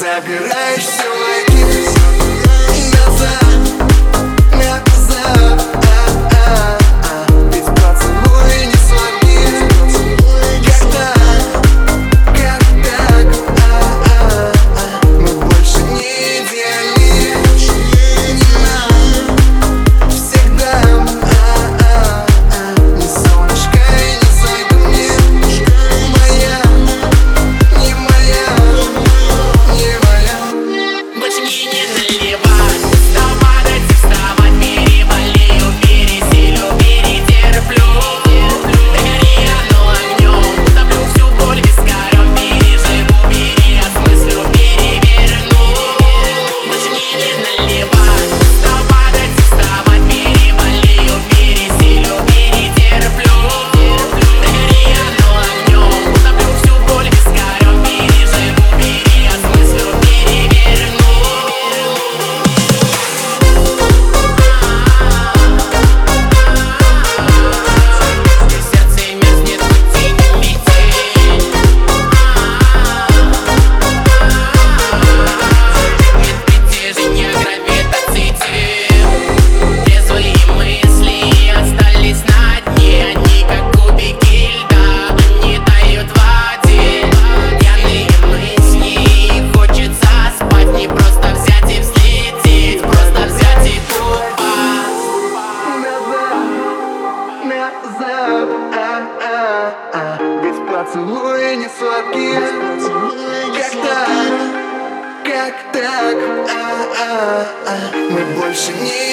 Забирай все поцелуи не сладкие Как так? Как так? А -а -а. Мы больше не